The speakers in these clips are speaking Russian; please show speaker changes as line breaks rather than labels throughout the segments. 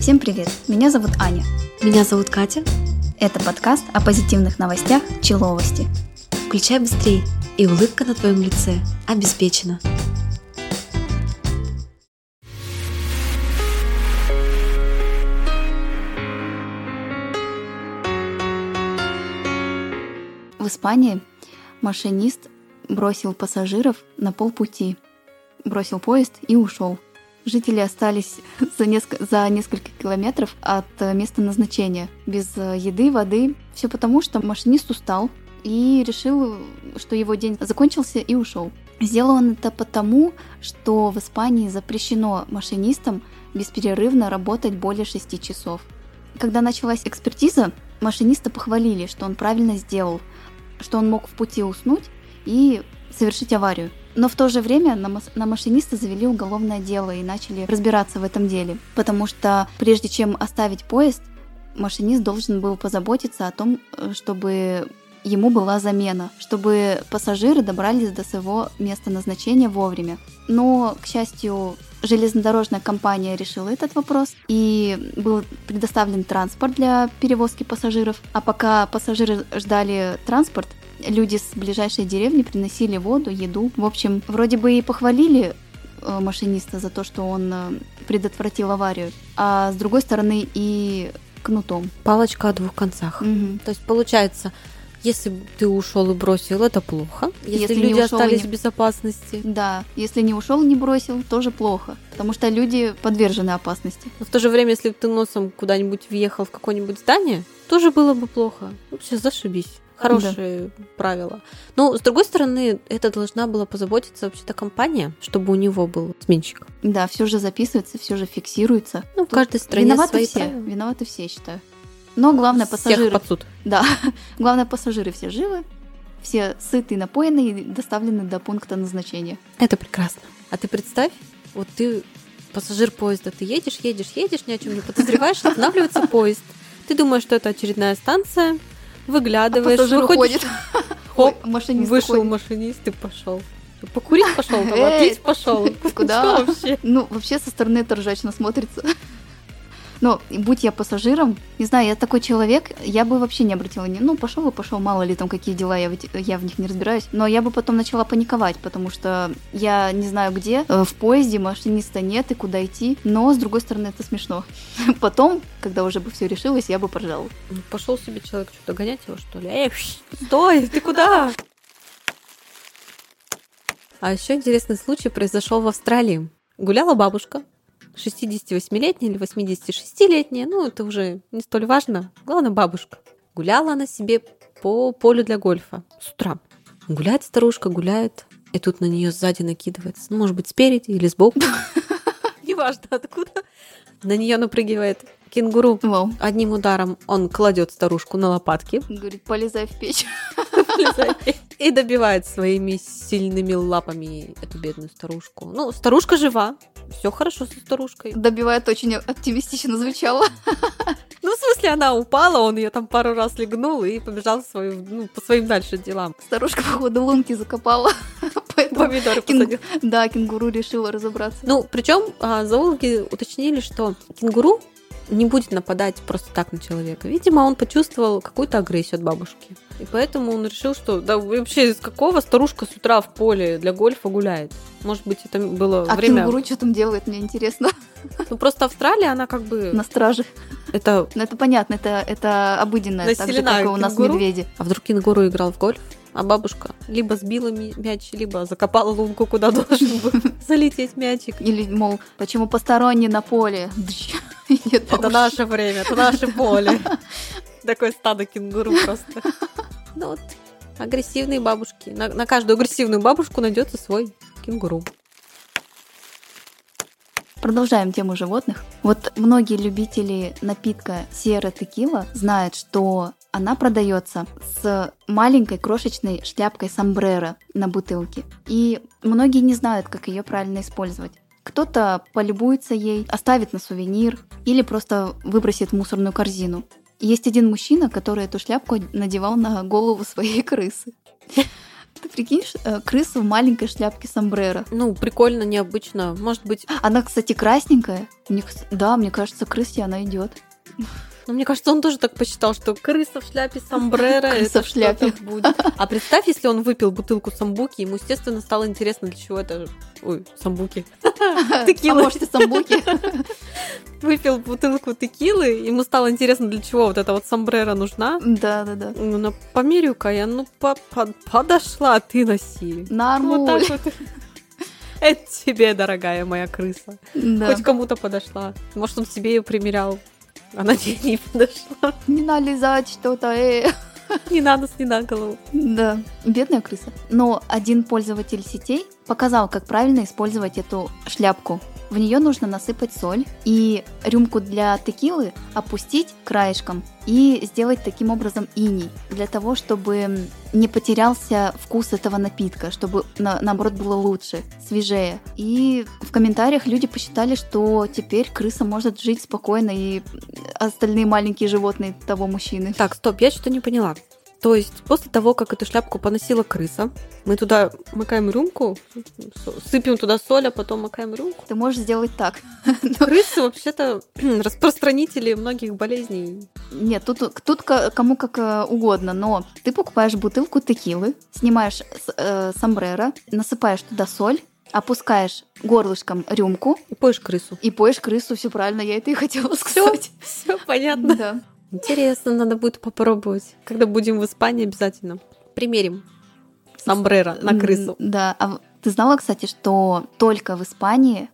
Всем привет! Меня зовут Аня.
Меня зовут Катя.
Это подкаст о позитивных новостях Человости.
Включай быстрей, и улыбка на твоем лице обеспечена.
В Испании машинист бросил пассажиров на полпути, бросил поезд и ушел. Жители остались за, неск- за несколько километров от э, места назначения, без э, еды, воды. Все потому, что машинист устал и решил, что его день закончился и ушел. Сделал он это потому, что в Испании запрещено машинистам бесперерывно работать более 6 часов. Когда началась экспертиза, машиниста похвалили, что он правильно сделал, что он мог в пути уснуть и совершить аварию. Но в то же время на, на машиниста завели уголовное дело и начали разбираться в этом деле. Потому что прежде чем оставить поезд, машинист должен был позаботиться о том, э, чтобы ему была замена, чтобы пассажиры добрались до своего места назначения вовремя. Но, к счастью, железнодорожная компания решила этот вопрос, и был предоставлен транспорт для перевозки пассажиров. А пока пассажиры ждали транспорт, люди с ближайшей деревни приносили воду, еду. В общем, вроде бы и похвалили э, машиниста за то, что он э, предотвратил аварию, а с другой стороны и кнутом.
Палочка о двух концах.
Мгм.
То есть получается, если ты ушел и бросил, это плохо. Если,
Если
люди
ушел и
остались
не-
в безопасности.
Да, если не ушел, не бросил, тоже плохо, потому что люди подвержены опасности.
Но в то же время, если бы ты носом куда-нибудь въехал в какое-нибудь здание, тоже было бы плохо. Вообще зашибись. Хорошие правила. Но, с другой стороны, это должна была позаботиться вообще-то компания, чтобы у него был сменщик.
Да, все же записывается, все же фиксируется.
Ну, в
Тут
каждой стране
Виноваты
свои
все,
правила.
виноваты все, я считаю. Но главное,
Всех
пассажиры,
под суд.
да, главное, пассажиры все живы, все сыты, напоены и доставлены до пункта назначения.
Это прекрасно. А ты представь, вот ты пассажир поезда, ты едешь, едешь, едешь, ни о чем не подозреваешь, останавливается поезд. Ты думаешь, что это очередная станция, выглядываешь,
А
выходишь, хоп,
Ой, машинист
вышел
уходит.
машинист и пошел. Покурить пошел, там,
Эй,
отпить пошел.
куда?
Вообще?
Ну, вообще со стороны это ржачно смотрится. Но будь я пассажиром, не знаю, я такой человек, я бы вообще не обратила ни, ну пошел и пошел, мало ли там какие дела, я в, я в них не разбираюсь. Но я бы потом начала паниковать, потому что я не знаю где, э, в поезде машиниста нет и куда идти. Но с другой стороны это смешно. Потом, когда уже бы все решилось, я бы поржала.
Ну, Пошел себе человек что-то гонять его, что ли? Эй, стой, ты куда? А еще интересный случай произошел в Австралии. Гуляла бабушка, 68-летняя или 86-летняя, ну это уже не столь важно. Главное, бабушка. Гуляла она себе по полю для гольфа с утра. Гуляет старушка, гуляет, и тут на нее сзади накидывается. Ну, может быть, спереди или сбоку. Неважно откуда. На нее напрыгивает кенгуру. Одним ударом он кладет старушку на лопатки
Говорит, полезай в печь.
и добивает своими сильными лапами эту бедную старушку. Ну, старушка жива, все хорошо со старушкой.
Добивает очень оптимистично звучало.
Ну, в смысле, она упала, он ее там пару раз легнул и побежал свою, ну, по своим дальше делам.
Старушка, походу, лунки закопала. Поэтому,
Помидоры посадил.
да, кенгуру решила разобраться.
Ну, причем зоологи уточнили, что кенгуру не будет нападать просто так на человека. Видимо, он почувствовал какую-то агрессию от бабушки. И поэтому он решил, что да вообще из какого старушка с утра в поле для гольфа гуляет. Может быть, это было
А
время...
кенгуру что там делает, мне интересно.
Ну, просто Австралия, она как бы...
На страже.
Это...
Ну, это понятно, это, это обыденное, так же, как и у нас
кенгуру.
медведи.
А вдруг кенгуру играл в гольф? А бабушка либо сбила мяч, либо закопала лунку, куда должен был залететь мячик.
Или, мол, почему посторонний на поле?
Это наше время, это наше поле. Такое стадо кенгуру просто. Ну вот, агрессивные бабушки. На, на каждую агрессивную бабушку найдется свой кенгуру.
Продолжаем тему животных. Вот многие любители напитка Сера Текила знают, что она продается с маленькой крошечной шляпкой сомбреро на бутылке. И многие не знают, как ее правильно использовать. Кто-то полюбуется ей, оставит на сувенир или просто выбросит в мусорную корзину. Есть один мужчина, который эту шляпку надевал на голову своей крысы. Ты прикинешь, э, крыса в маленькой шляпке сомбреро.
Ну, прикольно, необычно. Может быть...
Она, кстати, красненькая. Мне, да, мне кажется, крысе она идет.
Ну, мне кажется, он тоже так посчитал, что крыса в шляпе сомбреро
Крыса в шляпе.
будет. А представь, если он выпил бутылку самбуки, ему, естественно, стало интересно, для чего это... Ой, самбуки.
А
Текила.
может, и самбуки.
Выпил бутылку текилы, ему стало интересно, для чего вот эта вот сомбреро нужна.
Да, да, да.
Ну, на померю-ка я, ну, по- по- подошла, а ты носи. Вот
Нормуль.
так вот. Это тебе, дорогая моя крыса.
Да.
Хоть кому-то подошла. Может, он себе ее примерял. Она тебе не подошла.
Не налезать что-то, э.
Не надо с на голову.
Да, бедная крыса. Но один пользователь сетей показал, как правильно использовать эту шляпку. В нее нужно насыпать соль и рюмку для текилы опустить краешком и сделать таким образом иней, для того, чтобы не потерялся вкус этого напитка, чтобы на- наоборот было лучше, свежее. И в комментариях люди посчитали, что теперь крыса может жить спокойно и остальные маленькие животные того мужчины.
Так, стоп, я что-то не поняла. То есть после того, как эту шляпку поносила крыса, мы туда макаем рюмку, сыпем туда соль, а потом макаем рюмку.
Ты можешь сделать так.
Крысы вообще-то распространители многих болезней.
Нет, тут, тут ко- кому как э, угодно, но ты покупаешь бутылку текилы, снимаешь с- э, сомбреро, насыпаешь туда соль, опускаешь горлышком рюмку
И поешь крысу.
и поешь крысу, все правильно, я это и хотела сказать.
Все понятно.
Да.
Интересно, надо будет попробовать. Когда будем в Испании, обязательно примерим сомбреро на крысу.
Да, а ты знала, кстати, что только в Испании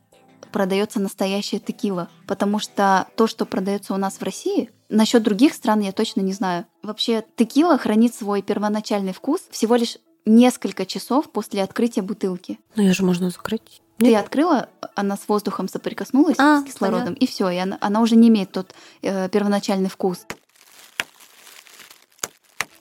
продается настоящая текила, потому что то, что продается у нас в России, насчет других стран я точно не знаю. Вообще, текила хранит свой первоначальный вкус всего лишь несколько часов после открытия бутылки.
Ну, ее же можно закрыть.
Ты
Нет.
открыла, она с воздухом соприкоснулась
А,
с кислородом, и все, и она, она уже не имеет тот э, первоначальный вкус.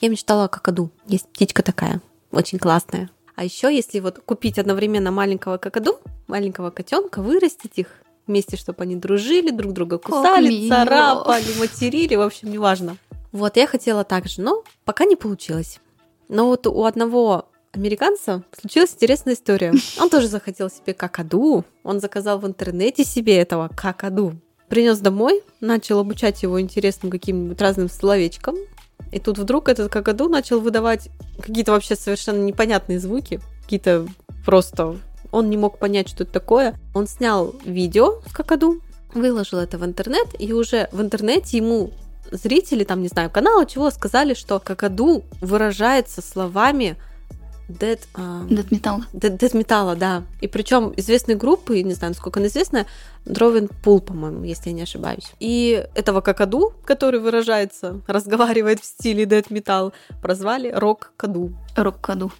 Я мечтала о какаду. Есть птичка такая, очень классная. А еще, если вот купить одновременно маленького какаду, маленького котенка, вырастить их вместе, чтобы они дружили, друг друга кусали, царапали, материли, в общем, неважно. Вот, я хотела так же, но пока не получилось. Но вот у одного американца случилась интересная история. Он тоже захотел себе какаду. Он заказал в интернете себе этого какаду. Принес домой, начал обучать его интересным каким-нибудь разным словечкам. И тут вдруг этот какаду начал выдавать какие-то вообще совершенно непонятные звуки. Какие-то просто... Он не мог понять, что это такое. Он снял видео с какаду, выложил это в интернет, и уже в интернете ему зрители, там, не знаю, канала чего, сказали, что какаду выражается словами dead, а,
Дед металл.
Dead, Death Metal, да. И причем известной группы, не знаю, насколько она известная, Drovin Pool, по-моему, если я не ошибаюсь. И этого какаду, который выражается, разговаривает в стиле Death Metal, прозвали Рок-каду.
Рок-каду.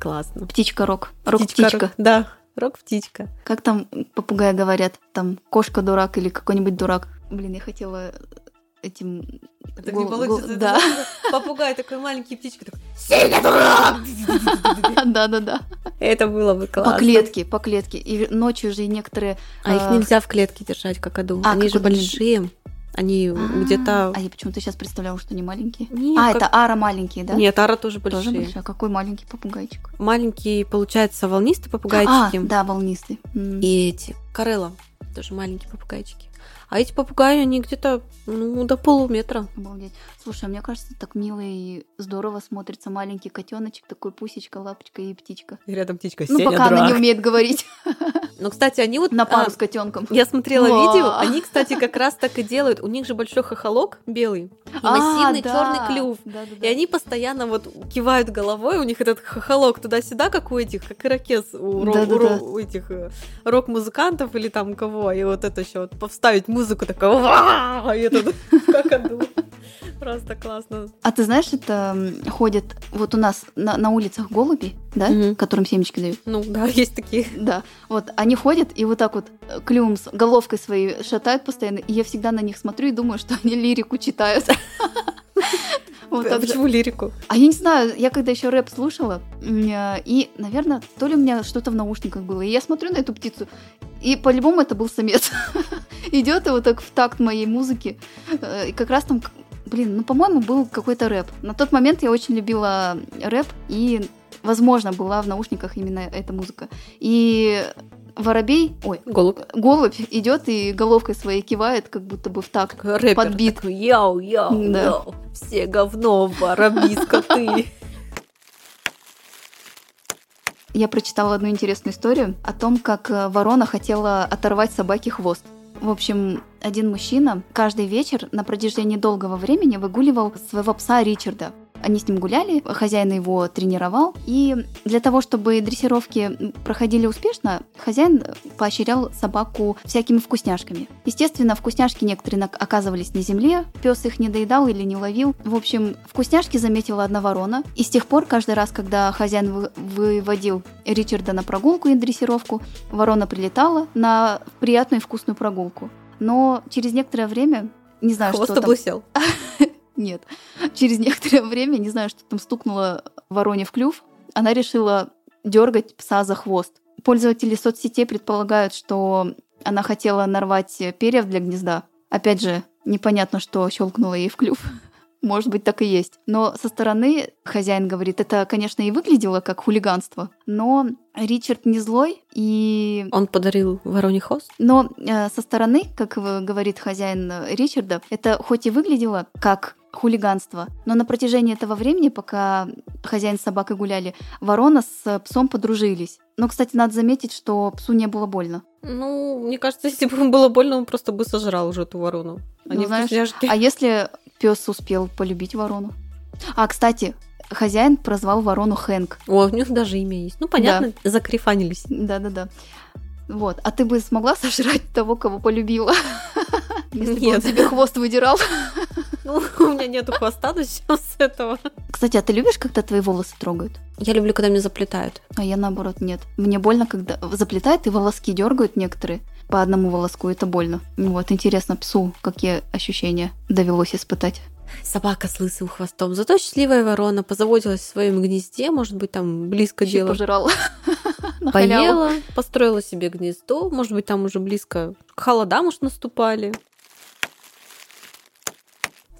Классно.
Птичка-рок. Рок-птичка.
рок- Да, рок-птичка.
Как там попугаи говорят? Там кошка-дурак или какой-нибудь дурак. Блин, я хотела этим... Гол-
не получится.
гол- Да.
Попугай такой маленький птичка. такой,
Да-да-да.
Это было бы классно.
По клетке, по клетке. И ночью же некоторые...
А их
а,
нельзя в клетке держать какаду.
А,
Они же большие. Они где-то...
А я почему-то сейчас представляла, что они маленькие. А,
как-
это ара маленькие, да?
Нет, ара тоже
Тоже
большие.
большая. Какой маленький попугайчик?
Маленький, получается, волнистый
А,
попугайчики.
да, волнистый.
И эти. Карелла. Тоже маленькие попугайчики. А эти попугаи, они где-то, ну, до полуметра.
Обалдеть. Слушай, а мне кажется, так мило и здорово смотрится маленький котеночек, такой пусечка, лапочка и птичка.
И рядом птичка.
Ну, пока она не умеет говорить
Ну, кстати, они вот...
на пару
а,
с котенком.
Я смотрела
Ва.
видео, они, кстати, как раз так и делают. У них же большой хохолок белый и
А,
массивный черный клюв.
Да-да-да.
И они постоянно вот кивают головой, у них этот хохолок туда-сюда, как у этих, как ирокез у, ро-
Да-да-да.
у ро- у этих э, рок-музыкантов или там кого. И вот это еще вот повставить музыку такого, и этот какаду. Просто классно.
А ты знаешь, это ходят вот у нас на, на улицах голуби, да,
Мгм.
которым семечки дают.
Ну да, есть такие.
Да, вот они ходят и вот так вот э, клювом с головкой своей шатают постоянно, и я всегда на них смотрю и думаю, что они лирику читают. Вот
А. Почему лирику?
А я не знаю, я когда еще рэп слушала, э, и, наверное, то ли у меня что-то в наушниках было, и я смотрю на эту птицу, и по-любому это был самец. Идет и вот так в такт моей музыки. Э, И как раз там, блин, ну, по-моему, был какой-то рэп. На тот момент я очень любила рэп, и возможно, была в наушниках именно эта музыка. И воробей, ой,
Голубь.
голубь идет и головкой своей кивает, как будто бы в такт.
Рэпер
Подбит.
такой, яу, яу,
Да.
яу. Все говно, воробьи, скоты.
Я прочитала одну интересную историю о том, как э, ворона хотела оторвать собаке хвост. В общем, один мужчина каждый вечер на протяжении долгого времени выгуливал своего пса Ричарда. Они с ним гуляли, хозяин его тренировал. И для того, чтобы дрессировки проходили успешно, хозяин поощрял собаку всякими вкусняшками. Естественно, вкусняшки некоторые оказывались на земле, пес их не доедал или не ловил. В общем, вкусняшки заметила одна ворона. И с тех пор, каждый раз, когда хозяин вы- выводил Ричарда на прогулку и дрессировку, ворона прилетала на приятную и вкусную прогулку. Но через некоторое время, не знаю,
Хвост
что там... Нет. Через некоторое время, не знаю, что там стукнуло вороне в клюв, она решила дергать пса за хвост. Пользователи соцсетей предполагают, что она хотела нарвать перьев для гнезда. Опять же, непонятно, что щелкнуло ей в клюв. Может быть, так и есть. Но со стороны хозяин говорит, это, конечно, и выглядело как хулиганство, но Ричард не злой, и
Он подарил вороне хвост.
но э, со стороны, как в- говорит хозяин э, Ричарда, это хоть и выглядело как хулиганство, но на протяжении этого времени, пока хозяин с собакой гуляли, ворона с псом подружились. Но, кстати, надо заметить, что псу не было больно.
Ну, мне кажется, если бы ему было больно, он просто бы сожрал уже эту ворону.
Ну,
Они
знаешь,
вкусняшки.
А если пес успел полюбить ворону? А, кстати, хозяин прозвал ворону Хэнк.
О, у них даже имя есть. Ну, понятно, закрифанились.
Да-да-да. Вот. А ты бы смогла сожрать того, кого полюбила? Если бы он тебе хвост выдирал.
Ну, у меня нету хвоста, начнем с этого.
Кстати, а ты любишь, когда твои волосы трогают?
Я люблю, когда меня заплетают.
А я наоборот нет. Мне больно, когда заплетают и волоски дергают некоторые по одному волоску. Это больно. Ну Вот интересно, псу какие ощущения довелось испытать.
Собака с лысым хвостом. Зато счастливая ворона позаботилась в своем гнезде, может быть, там близко
Ещё
дело.
пожирала.
Поела, построила себе гнездо, может быть, там уже близко к холодам уж наступали.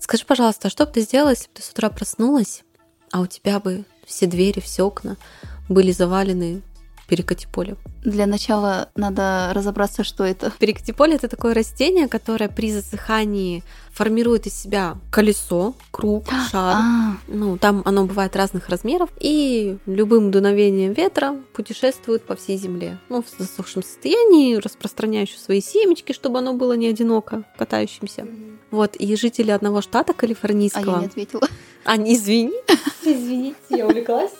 Скажи, пожалуйста, а что бы ты сделала, если бы ты с утра проснулась, а у тебя бы все двери, все окна были завалены перекати-полем?
Для начала надо разобраться, что это.
Перекати-поле – это такое растение, которое при засыхании формирует из себя колесо, круг, шар.
А,
Ну, там оно бывает разных размеров, и любым дуновением ветра путешествует по всей земле. Ну, в засохшем состоянии, распространяющее свои семечки, чтобы оно было не одиноко катающимся. Вот, и жители одного штата
а я
калифорнийского...
не ответила.
А, извини. Извините, я увлеклась.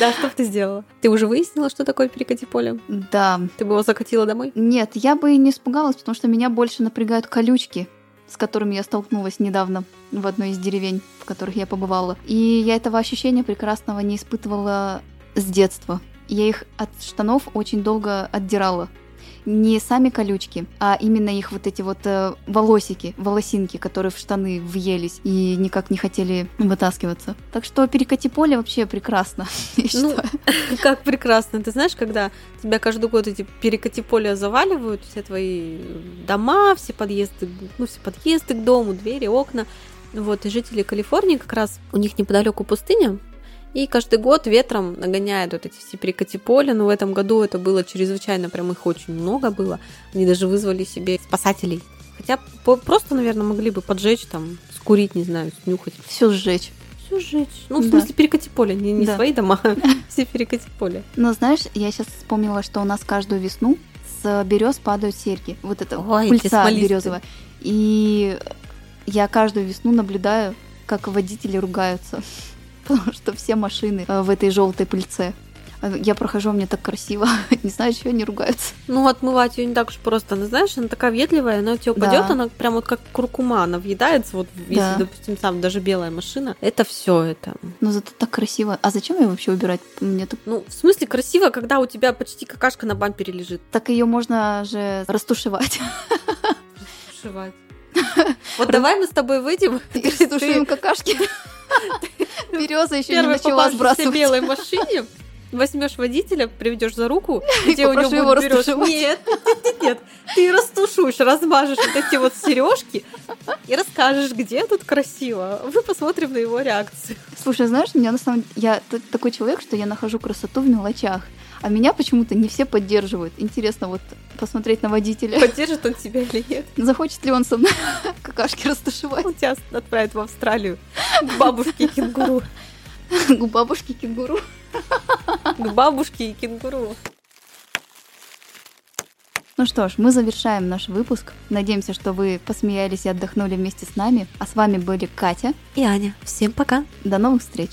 Да, что бы ты сделала? Ты уже выяснила, что такое перекати поле?
Да.
Ты бы его закатила домой?
Нет, я бы и не испугалась, потому что меня больше напрягают колючки, с которыми я столкнулась недавно в одной из деревень, в которых я побывала. И я этого ощущения прекрасного не испытывала с детства. Я их от штанов очень долго отдирала. Не сами колючки, а именно их вот эти вот э, волосики, волосинки, которые в штаны въелись и никак не хотели вытаскиваться. Так что перекати поле вообще прекрасно,
Ну. Как прекрасно. Ты знаешь, когда тебя каждый год эти перекати поля заваливают, все твои дома, все подъезды, ну, все подъезды к дому, двери, окна. Вот, и жители Калифорнии как раз, у них неподалеку пустыня, и каждый год ветром нагоняют вот эти все перекати поля. Но в этом году это было чрезвычайно, прям их очень много было. Они даже вызвали себе спасателей. Хотя просто, наверное, могли бы поджечь, там, скурить, не знаю, снюхать.
Все сжечь.
Все сжечь. Ну, в
Да.
смысле, перекати поле, не, не
Да.
свои дома, а все перекати поле.
Но знаешь, я сейчас вспомнила, что у нас каждую весну с берез падают серьги. Вот это
Ой,
пыльца березовая. И я каждую весну наблюдаю, как водители ругаются. Потому что все машины э, в этой желтой пыльце. Я прохожу, мне так красиво. Не знаю, чего они ругаются.
Ну, отмывать ее не так уж просто. Она, знаешь, она такая ветливая, она у тебя
Да.
упадет, она прям вот как куркума, она въедается, вот
Да.
если, допустим, там даже белая машина. Это все это.
Но зато так красиво. А зачем ее вообще убирать? Мне так...
Ну, в смысле красиво, когда у тебя почти какашка на бампере лежит.
Так ее можно же растушевать.
Сшивать. Вот давай мы с тобой выйдем.
И растушуем какашки. Береза еще не начала сбрасывать.
белой машине возьмешь водителя, приведешь за руку, где у него
его
берешь.
растушевать.
Нет, нет, нет, нет. Ты растушуешь, размажешь вот эти вот сережки и расскажешь, где тут красиво. Мы посмотрим на его реакцию.
Слушай, знаешь, меня на самом деле... Я такой человек, что я нахожу красоту в мелочах. А меня почему-то не все поддерживают. Интересно вот посмотреть на водителя.
Поддержит он тебя или нет?
Захочет ли он со мной какашки растушевать
Он тебя отправит в Австралию к бабушке кенгуру.
у бабушки кенгуру?
К бабушке и кенгуру.
Ну что ж, мы завершаем наш выпуск. Надеемся, что вы посмеялись и отдохнули вместе с нами. А с вами были Катя.
И Аня. Всем пока.
До новых встреч!